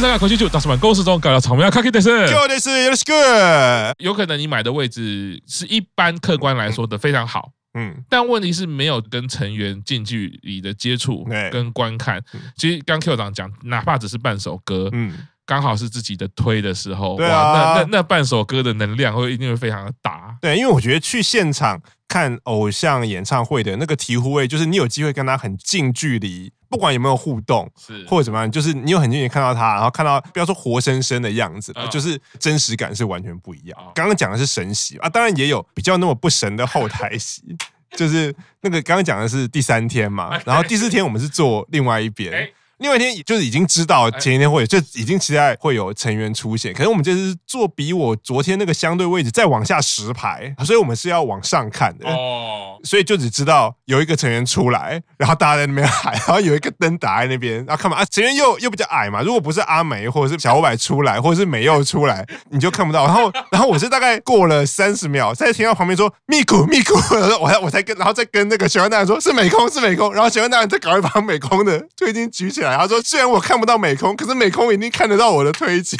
大家，恭喜就打什么，公司中搞了草莓卡 K 的是，就的是有的是个，有可能你买的位置是一般客观来说的非常好，嗯，但问题是没有跟成员近距离的接触跟观看。其实刚 Q 长讲，哪怕只是半首歌，嗯，刚好是自己的推的时候，哇，那那那半首歌的能量会一定会非常的大。对，因为我觉得去现场看偶像演唱会的那个醍醐味，就是你有机会跟他很近距离。不管有没有互动，是或者怎么样，就是你有很近看到他，然后看到不要说活生生的样子，就是真实感是完全不一样。刚刚讲的是神席啊，当然也有比较那么不神的后台席，就是那个刚刚讲的是第三天嘛，然后第四天我们是坐另外一边。另外一天就是已经知道前一天会有，就已经期待会有成员出现。可是我们这是坐比我昨天那个相对位置再往下十排，所以我们是要往上看的。哦，所以就只知道有一个成员出来，然后大家在那边喊，然后有一个灯打在那边，然后看嘛啊，成员又又比较矮嘛。如果不是阿梅或者是小五百出来，或者是美又出来，你就看不到。然后然后我是大概过了三十秒，再听到旁边说咪咕咪咕，我才我才跟，然后再跟那个玄幻大人说是美空是美空，然后玄幻大人再搞一把美空的就已经举起来。他说：“虽然我看不到美空，可是美空一定看得到我的推进，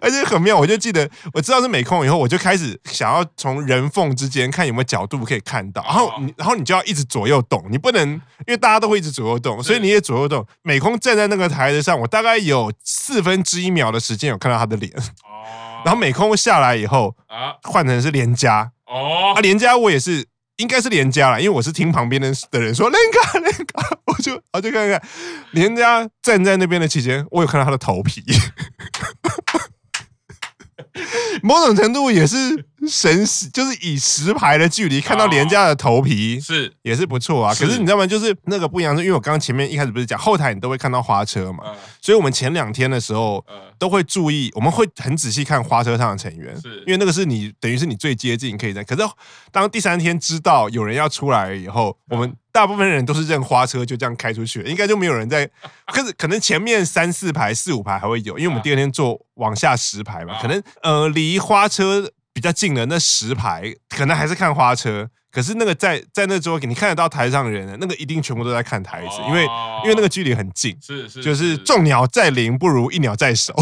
而且很妙。我就记得我知道是美空以后，我就开始想要从人缝之间看有没有角度可以看到。然后你，然后你就要一直左右动，你不能因为大家都会一直左右动，所以你也左右动。美空站在那个台子上，我大概有四分之一秒的时间有看到他的脸。然后美空下来以后啊，换成是连家哦，啊连家我也是。”应该是连家了，因为我是听旁边的的人说连家连家，我就我就看看连家站在那边的期间，我有看到他的头皮。某种程度也是神奇，就是以十排的距离看到廉价的头皮是。也是不错啊。可是你知道吗？就是那个不一样，是因为我刚刚前面一开始不是讲后台你都会看到花车嘛，所以我们前两天的时候都会注意，我们会很仔细看花车上的成员，是。因为那个是你等于是你最接近可以在。可是当第三天知道有人要出来了以后，我们大部分人都是认花车就这样开出去，应该就没有人在。可是可能前面三四排、四五排还会有，因为我们第二天坐往下十排嘛，可能呃离花车比较近的那十排，可能还是看花车。可是那个在在那桌，你看得到台上的人，那个一定全部都在看台子，因为因为那个距离很近，是是，就是众鸟在林不如一鸟在手。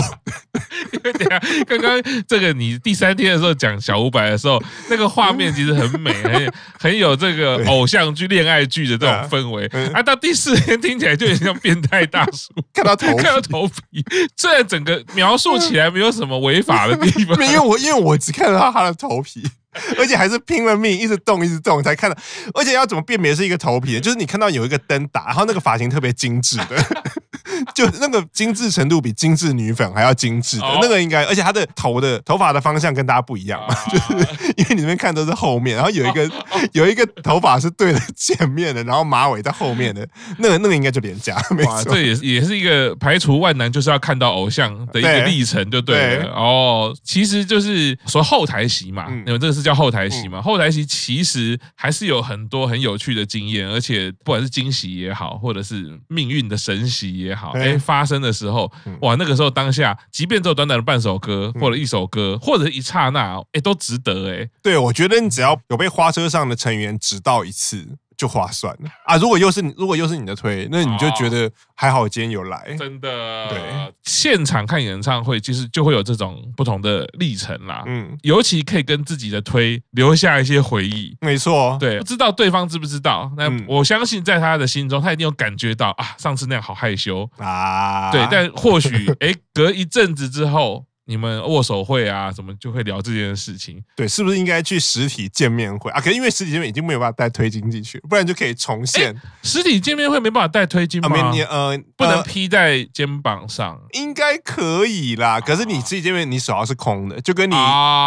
因为等下刚刚这个你第三天的时候讲小五百的时候，那个画面其实很美，很很有这个偶像剧、恋爱剧的这种氛围。啊，到第四天听起来就有点像变态大叔，看到头看到头皮，虽然整个描述起来没有什么违法的地方，因为我因为我只看到他的头皮。而且还是拼了命，一直动，一直动才看到。而且要怎么辨别是一个头皮？就是你看到有一个灯打，然后那个发型特别精致的。就那个精致程度比精致女粉还要精致的那个应该，而且她的头的头发的方向跟大家不一样嘛，就是因为你们看都是后面，然后有一个 有一个头发是对着前面的，然后马尾在后面的，那个那个应该就廉价没错，这也是也是一个排除万难就是要看到偶像的一个历程，就对了。哦，其实就是说后台席嘛，你们这个是叫后台席嘛？后台席其实还是有很多很有趣的经验，而且不管是惊喜也好，或者是命运的神喜也好。哎，发生的时候，哇，那个时候当下，即便只有短短的半首歌，或者一首歌，或者是一刹那，哎，都值得哎。对，我觉得你只要有被花车上的成员指到一次。就划算了啊！如果又是你如果又是你的推，那你就觉得还好，今天有来，真的。对，现场看演唱会其实就会有这种不同的历程啦。嗯，尤其可以跟自己的推留下一些回忆。没错，对，不知道对方知不知道？那我相信在他的心中，他一定有感觉到啊，上次那样好害羞啊。对，但或许 哎，隔一阵子之后。你们握手会啊，怎么就会聊这件事情？对，是不是应该去实体见面会啊？可是因为实体见面已经没有办法带推金进去，不然就可以重现。实体见面会没办法带推金吗？啊、呃，不能披在肩膀上，呃、应该可以啦。可是你实体见面，你手要是空的，就跟你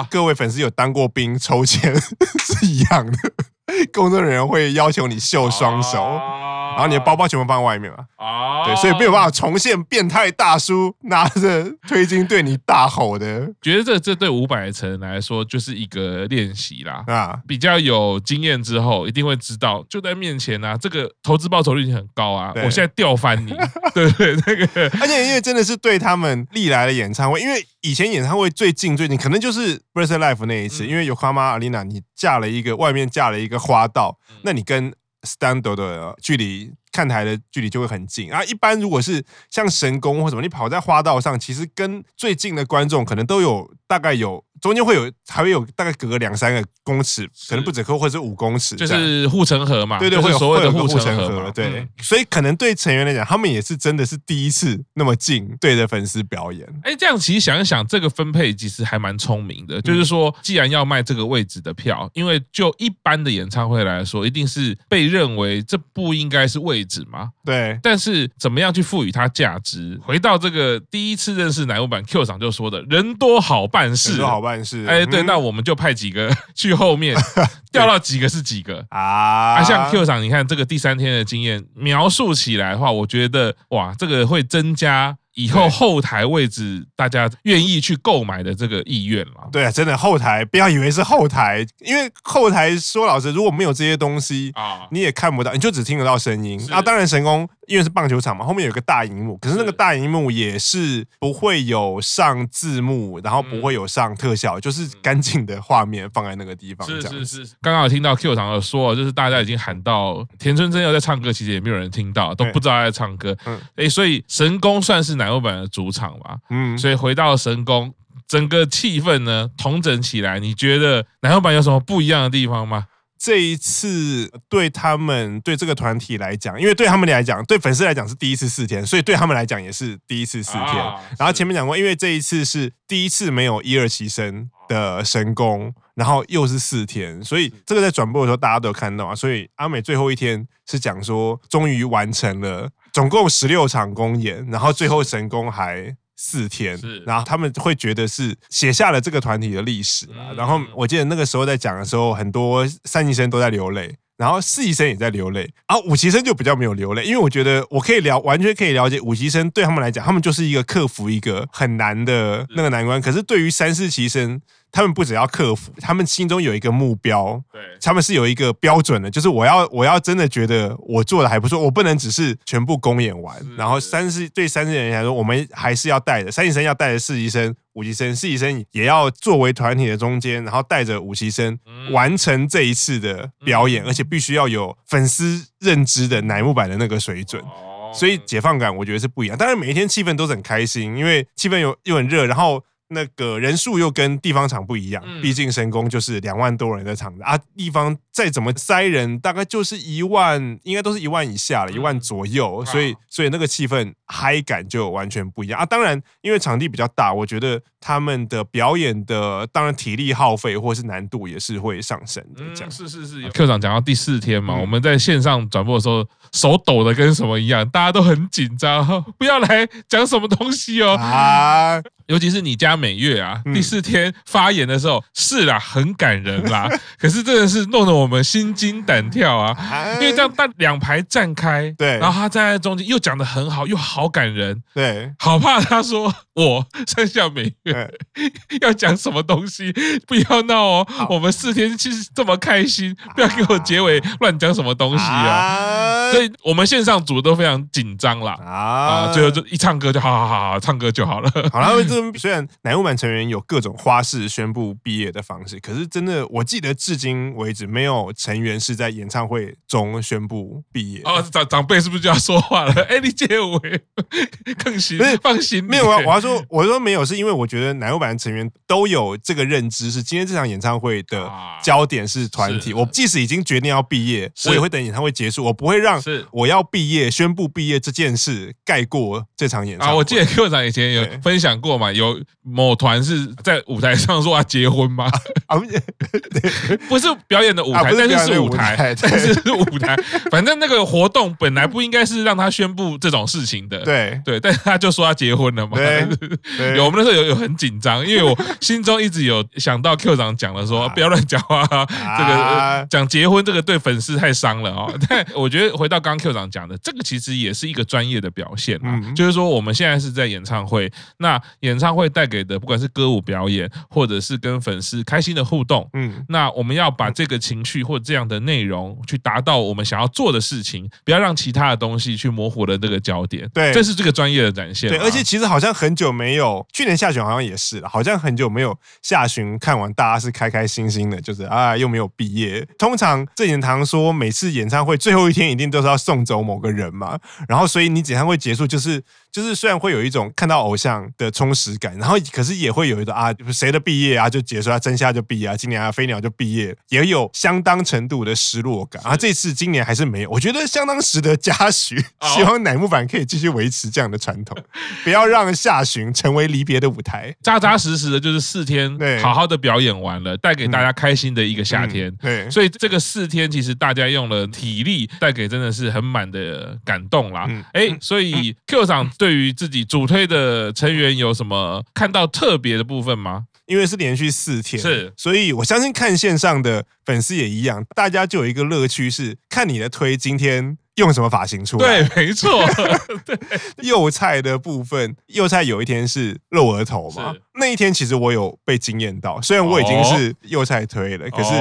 各位粉丝有当过兵抽签 是一样的。工作人员会要求你秀双手。啊然后你的包包全部放在外面嘛？啊，对，所以没有办法重现变态大叔拿着推金对你大吼的。觉得这这对五百层来说就是一个练习啦。啊，比较有经验之后，一定会知道就在面前啊，这个投资报酬率已经很高啊。我现在吊翻你，对不对？那个，而且因为真的是对他们历来的演唱会，因为以前演唱会最近最近可能就是 Birthday Live 那一次，因为有花妈 Alina，你架了一个外面架了一个花道，那你跟 Stand 的距离看台的距离就会很近啊。一般如果是像神宫或什么，你跑在花道上，其实跟最近的观众可能都有大概有。中间会有，还会有大概隔个两三个公尺，可能不止，或者是五公尺，就是护城河嘛。对对，会有所谓的护城河，对，嗯、所以可能对成员来讲，他们也是真的是第一次那么近对着粉丝表演。哎，这样其实想一想，这个分配其实还蛮聪明的。就是说，既然要卖这个位置的票，因为就一般的演唱会来说，一定是被认为这不应该是位置嘛。对。但是怎么样去赋予它价值？回到这个第一次认识乃木坂 Q 长就说的“人多好办事”，人多好办事。哎，对，那。那我们就派几个 去后面，调到几个是几个啊？啊，像 Q 长，你看这个第三天的经验描述起来的话，我觉得哇，这个会增加。以后后台位置，大家愿意去购买的这个意愿了。对啊，真的后台不要以为是后台，因为后台说老实，如果没有这些东西啊，你也看不到，你就只听得到声音。啊，当然神宫因为是棒球场嘛，后面有个大荧幕，可是那个大荧幕也是不会有上字幕，然后不会有上特效，就是干净的画面放在那个地方。是是是，刚刚有听到 Q 堂的说，就是大家已经喊到田村真佑在唱歌，其实也没有人听到，都不知道他在唱歌。嗯，哎，所以神宫算是哪？乃木坂的主场吧，嗯，所以回到神宫，整个气氛呢统整起来，你觉得乃木坂有什么不一样的地方吗？这一次对他们对这个团体来讲，因为对他们来讲，对粉丝来讲是第一次四天，所以对他们来讲也是第一次四天。啊、然后前面讲过，因为这一次是第一次没有一二期生的神功，然后又是四天，所以这个在转播的时候大家都有看到啊。所以阿美最后一天是讲说，终于完成了。总共十六场公演，然后最后神功还四天，然后他们会觉得是写下了这个团体的历史。然后我记得那个时候在讲的时候，很多三级生都在流泪，然后四期生也在流泪，然后五级生就比较没有流泪，因为我觉得我可以了，完全可以了解五级生对他们来讲，他们就是一个克服一个很难的那个难关。可是对于三四级生，他们不只要克服，他们心中有一个目标，对，他们是有一个标准的，就是我要我要真的觉得我做的还不错，我不能只是全部公演完，然后三四对三四人来说，我们还是要带的三级生要带着四级生、五级生，四级生也要作为团体的中间，然后带着五级生完成这一次的表演，而且必须要有粉丝认知的乃木坂的那个水准，所以解放感我觉得是不一样。当然每一天气氛都是很开心，因为气氛又又很热，然后。那个人数又跟地方场不一样，毕竟神宫就是两万多人的场子啊，地方再怎么塞人，大概就是一万，应该都是一万以下了，一万左右，所以所以那个气氛嗨感就完全不一样啊。当然，因为场地比较大，我觉得他们的表演的当然体力耗费或是难度也是会上升的。这样是是是课长讲到第四天嘛，我们在线上转播的时候，手抖的跟什么一样，大家都很紧张，不要来讲什么东西哦啊。尤其是你家美月啊，第四天发言的时候，是啦，很感人啦。可是真的是弄得我们心惊胆跳啊，因为这样但两排站开，对，然后他站在中间又讲的很好，又好感人，对，好怕他说我山下美月 要讲什么东西，不要闹哦，我们四天其实这么开心，不要给我结尾乱讲什么东西啊。所以我们线上组都非常紧张啦。啊，最后就一唱歌就好好好好，唱歌就好了，好了。虽然乃木坂成员有各种花式宣布毕业的方式，可是真的，我记得至今为止没有成员是在演唱会中宣布毕业。哦，长长辈是不是就要说话了？哎，你结尾更行，不是放心，没有啊。我要说，我说没有，是因为我觉得乃木坂成员都有这个认知，是今天这场演唱会的焦点是团体。我即使已经决定要毕业，我也会等演唱会结束，我不会让我要毕业宣布毕业这件事盖过这场演唱会。啊，我记得 Q 长以前有分享过嘛。有某团是在舞台上说要结婚吗？啊 不是表演的舞台，但是是舞台，但是是舞台。反正那个活动本来不应该是让他宣布这种事情的，对对，但是他就说他结婚了嘛。有我们那时候有有很紧张，因为我心中一直有想到 Q 长讲了说不要乱讲话，这个讲结婚这个对粉丝太伤了哦。但我觉得回到刚刚 Q 长讲的，这个其实也是一个专业的表现啊，就是说我们现在是在演唱会，那。演唱会带给的，不管是歌舞表演，或者是跟粉丝开心的互动，嗯，那我们要把这个情绪趣或这样的内容，去达到我们想要做的事情，不要让其他的东西去模糊了这个焦点。对，这是这个专业的展现。对，而且其实好像很久没有，去年下旬好像也是了，好像很久没有下旬看完，大家是开开心心的，就是啊又没有毕业。通常郑言堂说，每次演唱会最后一天一定都是要送走某个人嘛，然后所以你演唱会结束就是就是虽然会有一种看到偶像的充实感，然后可是也会有一种啊谁的毕业啊就结束啊，真夏就毕业啊，今年啊飞鸟就毕业，也有相当程度的失落感。啊，这次今年还是没有，我觉得相当值得嘉许，希望乃木坂可以继续维持这样的传统，不要让下旬成为离别的舞台，扎扎实实的就是四天，好好的表演完了，带给大家开心的一个夏天。对，所以这个四天其实大家用了体力带给真的是很满的感动啦。哎，所以 Q 长对于自己主推的成员有什么看到特别的部分吗？因为是连续四天，是，所以我相信看线上的粉丝也一样，大家就有一个乐趣是看你的推今天用什么发型出来。对，没错。对，幼菜的部分，幼菜有一天是露额头嘛？那一天其实我有被惊艳到，虽然我已经是幼菜推了，可是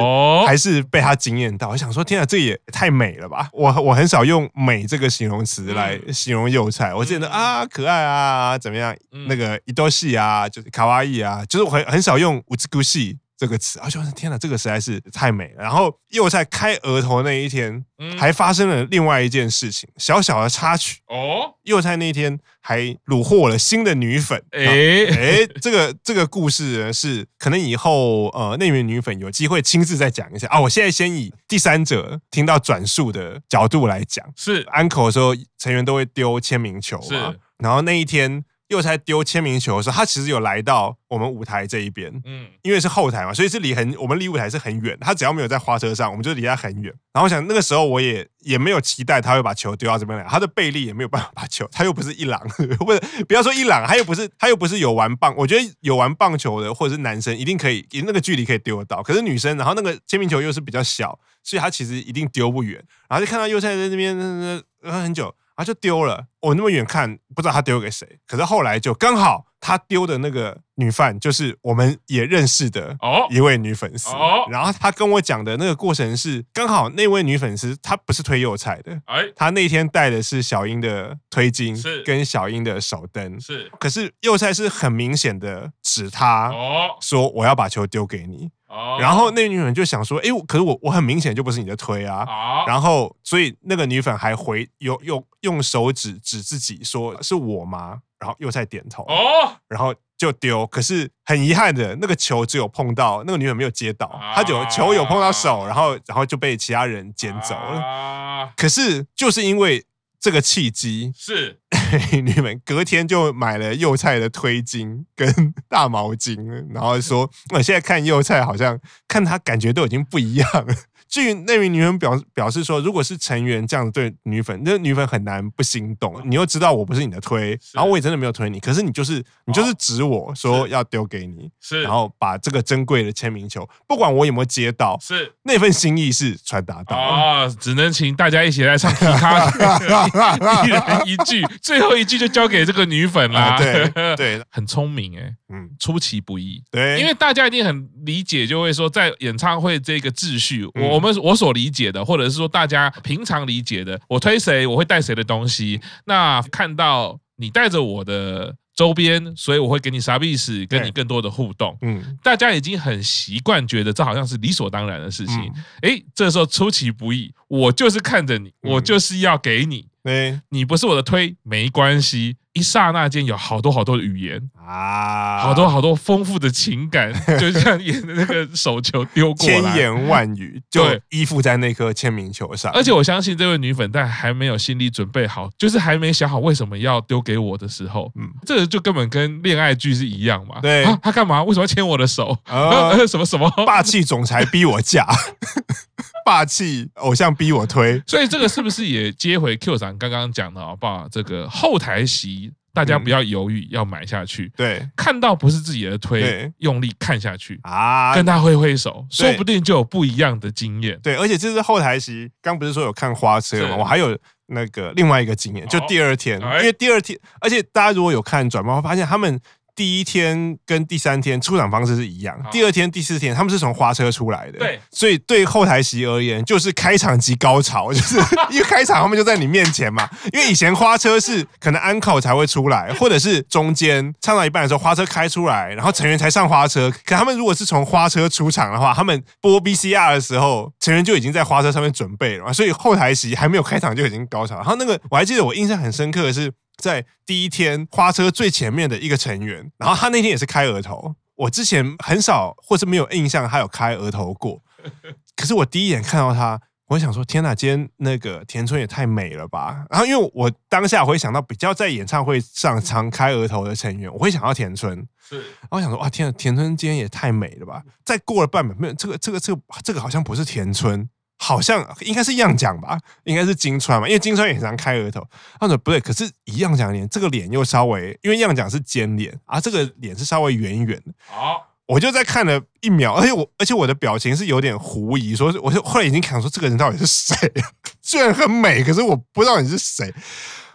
还是被他惊艳到。我想说，天啊，这也太美了吧！我我很少用“美”这个形容词来形容幼菜，我觉得啊，可爱啊，怎么样？那个伊多西啊，就是卡哇伊啊，就是我很很少用“乌兹古西”这个词。啊，就是天哪，这个实在是太美了。然后又在开额头那一天，还发生了另外一件事情，小小的插曲哦。又在那一天还虏获了新的女粉，哎哎，这个这个故事呢是可能以后呃那名女粉有机会亲自再讲一下啊。我现在先以第三者听到转述的角度来讲，是安可的时候成员都会丢签名球嘛，是然后那一天。幼菜丢签名球的时候，他其实有来到我们舞台这一边，嗯，因为是后台嘛，所以是离很我们离舞台是很远。他只要没有在花车上，我们就离他很远。然后我想那个时候我也也没有期待他会把球丢到这边来，他的背力也没有办法把球，他又不是一郎，不是不要说一郎，他又不是他又不是有玩棒，我觉得有玩棒球的或者是男生一定可以，那个距离可以丢得到。可是女生，然后那个签名球又是比较小，所以他其实一定丢不远。然后就看到幼菜在那边呃很久。然后就丢了，我那么远看不知道他丢给谁，可是后来就刚好他丢的那个女 fan 就是我们也认识的一位女粉丝，哦、然后他跟我讲的那个过程是刚好那位女粉丝她不是推幼菜的，哎，她那天带的是小英的推金是跟小英的手灯是，可是幼菜是很明显的指他说我要把球丢给你。然后那个女粉就想说，哎，可是我我很明显就不是你的推啊。然后所以那个女粉还回用用用手指指自己说是我吗？然后又在点头。哦然后就丢。可是很遗憾的，那个球只有碰到那个女粉没有接到，她就球有碰到手，然后然后就被其他人捡走了。可是就是因为。这个契机是美女们隔天就买了幼菜的推巾跟 大毛巾，然后说我现在看幼菜好像看他感觉都已经不一样了。据那名女粉表表示说，如果是成员这样子对女粉，那女粉很难不心动。你又知道我不是你的推，然后我也真的没有推你，可是你就是你就是指我说要丢给你，是，然后把这个珍贵的签名球，不管我有没有接到，是。那份心意是传达到。啊，只能请大家一起来唱吉他，一人一句，最后一句就交给这个女粉啦。对对，很聪明哎，嗯，出其不意，对，因为大家一定很理解，就会说在演唱会这个秩序，我。我们我所理解的，或者是说大家平常理解的，我推谁，我会带谁的东西。那看到你带着我的周边，所以我会给你啥意思，跟你更多的互动。嗯，大家已经很习惯，觉得这好像是理所当然的事情。哎，这时候出其不意，我就是看着你，我就是要给你。哎，你不是我的推，没关系。一刹那间，有好多好多的语言啊，好多好多丰富的情感，就像演的那个手球丢过来，千言万语就依附在那颗签名球上。而且我相信这位女粉在还没有心理准备好，就是还没想好为什么要丢给我的时候，嗯，这个就根本跟恋爱剧是一样嘛。对，他干嘛？为什么要牵我的手？什么什么？霸气总裁逼我嫁。霸气偶像逼我推，所以这个是不是也接回 Q 长刚刚讲的好不好？这个后台席大家不要犹豫，要买下去。对，看到不是自己的推，用力看下去啊，跟他挥挥手，说不定就有不一样的经验。对，而且这是后台席，刚不是说有看花车吗？我还有那个另外一个经验，就第二天，因为第二天，而且大家如果有看转播，会发现他们。第一天跟第三天出场方式是一样，第二天、第四天他们是从花车出来的，对，所以对后台席而言 就是开场即高潮，就是因为开场他们就在你面前嘛。因为以前花车是可能安可才会出来，或者是中间唱到一半的时候花车开出来，然后成员才上花车。可他们如果是从花车出场的话，他们播 BCR 的时候，成员就已经在花车上面准备了嘛，所以后台席还没有开场就已经高潮。然后那个我还记得我印象很深刻的是。在第一天花车最前面的一个成员，然后他那天也是开额头。我之前很少或是没有印象他有开额头过，可是我第一眼看到他，我想说：天哪，今天那个田村也太美了吧！然后因为我当下我会想到比较在演唱会上常开额头的成员，我会想到田村。是，然后想说：哇，天哪，田村今天也太美了吧！再过了半秒，没有这个这个这个这个好像不是田村。好像应该是样讲吧，应该是金川嘛，因为金川也常开额头。他说不对，可是一样讲脸，这个脸又稍微，因为样讲是尖脸啊，这个脸是稍微圆圆的。好，我就在看了一秒，而且我而且我的表情是有点狐疑，说我就后来已经想说这个人到底是谁？虽然很美，可是我不知道你是谁。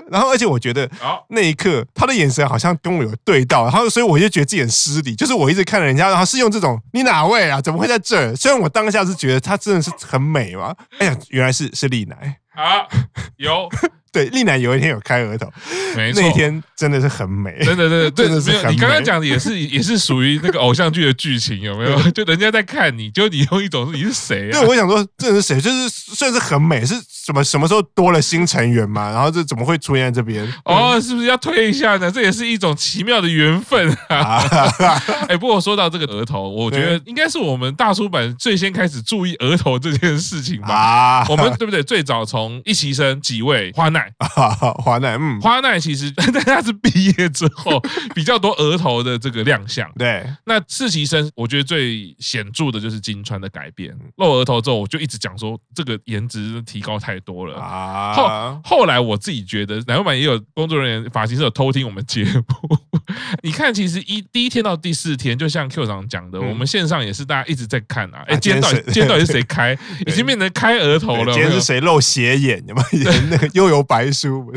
然后，而且我觉得那一刻他的眼神好像跟我有对到，然后所以我就觉得自己很失礼，就是我一直看人家，然后是用这种“你哪位啊？怎么会在这儿？”虽然我当下是觉得他真的是很美嘛，哎呀，原来是是丽奶啊，有。对，丽乃有一天有开额头，没错，那一天真的是很美，真的，真的，真的是很美。你刚刚讲的也是，也是属于那个偶像剧的剧情，有没有？就人家在看你，就你用一种你是谁啊？对，我想说这是谁？就是算是很美，是什么什么时候多了新成员嘛？然后这怎么会出现在这边？哦，是不是要推一下呢？这也是一种奇妙的缘分啊！哎，不过说到这个额头，我觉得应该是我们大出版最先开始注意额头这件事情吧？啊，我们对不对？最早从一期生几位花奈。啊，花奈，嗯，花奈其实 但他是毕业之后 比较多额头的这个亮相。对，那实习生我觉得最显著的就是金川的改变，露额头之后，我就一直讲说这个颜值提高太多了啊。后后来我自己觉得，乃木坂也有工作人员发型师有偷听我们节目。你看，其实一第一天到第四天，就像 Q 长讲的，我们线上也是大家一直在看啊。哎，今天到底今天 到底是谁开？已经变成开额头了。今天是谁露斜眼？有没有？那个悠游白书。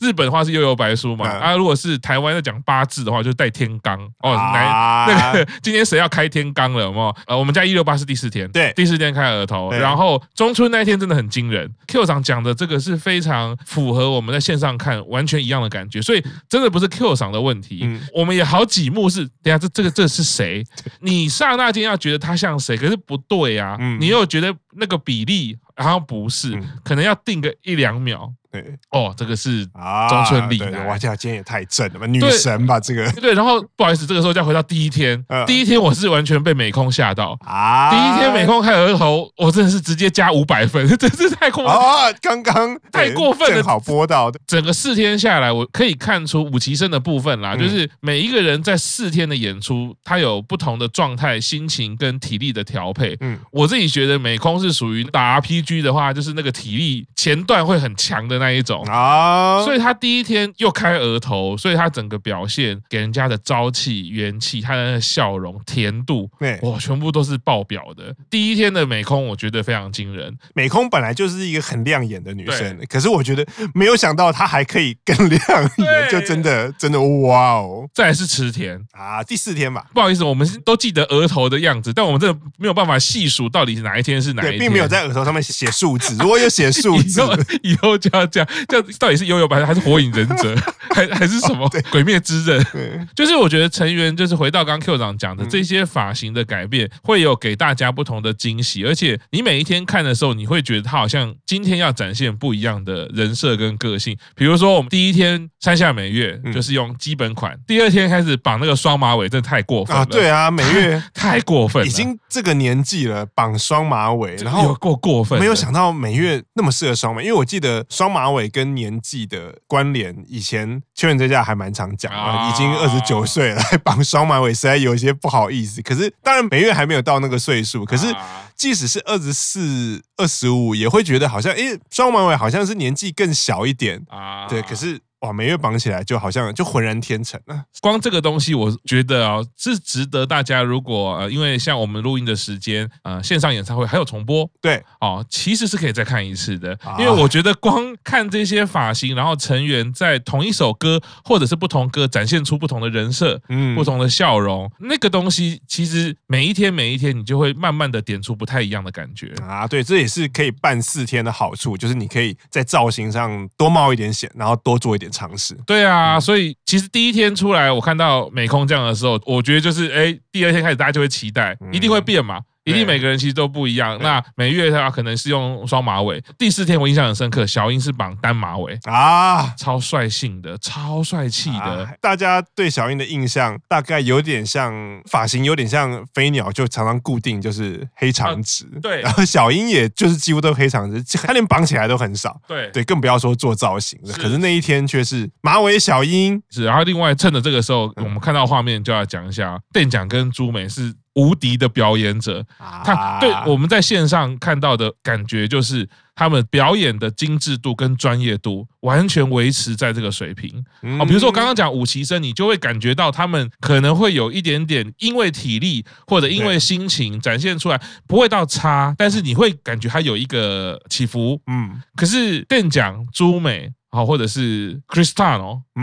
日本话是悠游白书嘛？啊，如果是台湾在讲八字的话，就是带天罡哦。来，那个今天谁要开天罡了？有没有？呃，我们家一六八是第四天，对，第四天开额头。然后中春那一天真的很惊人。Q 长讲的这个是非常符合我们在线上看完全一样的感觉，所以真的不是 Q 长的问题。我们也好几幕是，等下这这个这是谁？你刹那间要觉得他像谁，可是不对啊。你又觉得那个比例好像不是，可能要定个一两秒。对哦，这个是中村丽乃，哇，这今天也太正了吧，女神吧，这个对。然后不好意思，这个时候再回到第一天，第一天我是完全被美空吓到啊！第一天美空开额头，我真的是直接加五百分，真是太过分啊！刚刚太过分了，正好播到的。整个四天下来，我可以看出五期生的部分啦，就是每一个人在四天的演出，他有不同的状态、心情跟体力的调配。嗯，我自己觉得美空是属于打 RPG 的话，就是那个体力前段会很强的。那一种啊，所以他第一天又开额头，所以他整个表现给人家的朝气、元气，他的笑容、甜度，对，哇，全部都是爆表的。第一天的美空，我觉得非常惊人。美空本来就是一个很亮眼的女生，可是我觉得没有想到她还可以更亮眼，就真的真的哇哦！再来是池田啊，第四天吧，不好意思，我们都记得额头的样子，但我们真的没有办法细数到底是哪一天是哪一天，并没有在额头上面写数字。如果有写数字，以后就要。这样，这样到底是幽游白还是火影忍者，还还是什么鬼灭之刃？就是我觉得成员就是回到刚刚 Q 长讲的这些发型的改变，会有给大家不同的惊喜。而且你每一天看的时候，你会觉得他好像今天要展现不一样的人设跟个性。比如说我们第一天山下美月就是用基本款，第二天开始绑那个双马尾，真的太过分了。对啊，美月 太过分了，已经这个年纪了，绑双马尾，然后过过分，没有想到美月那么适合双马，因为我记得双马。尾跟年纪的关联，以前秋元这家还蛮常讲的，已经二十九岁了，还绑双马尾，实在有一些不好意思。可是当然美月还没有到那个岁数，可是即使是二十四、二十五，也会觉得好像，哎，双马尾好像是年纪更小一点啊。对，可是。哇，每月绑起来就好像就浑然天成了。光这个东西，我觉得啊、哦，是值得大家如果呃，因为像我们录音的时间，呃，线上演唱会还有重播，对哦，其实是可以再看一次的。因为我觉得光看这些发型，然后成员在同一首歌或者是不同歌展现出不同的人设，嗯，不同的笑容，那个东西其实每一天每一天，你就会慢慢的点出不太一样的感觉啊。对，这也是可以办四天的好处，就是你可以在造型上多冒一点险，然后多做一点尝试。对啊，所以其实第一天出来，我看到美空这样的时候，我觉得就是哎，第二天开始大家就会期待，一定会变嘛。一定每个人其实都不一样。那每月他可能是用双马尾。第四天我印象很深刻，小英是绑单马尾啊，超率性的，超帅气的。啊。大家对小英的印象大概有点像发型，有点像飞鸟，就常常固定就是黑长直。啊、对，然后小英也就是几乎都黑长直，她连绑起来都很少。对对，更不要说做造型了。可是那一天却是马尾小英。是，然后另外趁着这个时候，我们看到画面就要讲一下，店长跟朱美是。无敌的表演者，他对我们在线上看到的感觉就是他们表演的精致度跟专业度完全维持在这个水平。哦，比如说我刚刚讲五期生，你就会感觉到他们可能会有一点点因为体力或者因为心情展现出来，不会到差，但是你会感觉他有一个起伏。嗯，可是店长朱美。好，或者是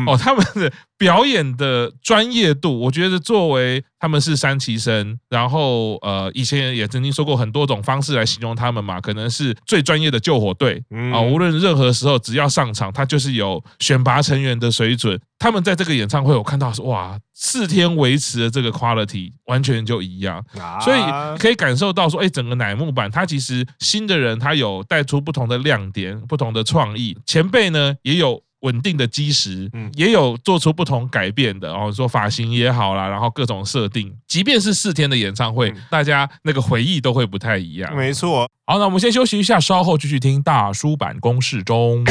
哦，他们的表演的专业度，我觉得作为他们是三期生，然后呃，以前也曾经说过很多种方式来形容他们嘛，可能是最专业的救火队啊，无论任何时候只要上场，他就是有选拔成员的水准。他们在这个演唱会，我看到是哇，四天维持的这个 quality 完全就一样，所以可以感受到说，哎，整个乃木坂他其实新的人他有带出不同的亮点，不同的创意，前辈呢。也有稳定的基石，嗯，也有做出不同改变的，然后说发型也好啦，然后各种设定，即便是四天的演唱会，大家那个回忆都会不太一样。没错。好，那我们先休息一下，稍后继续听大叔版公式中。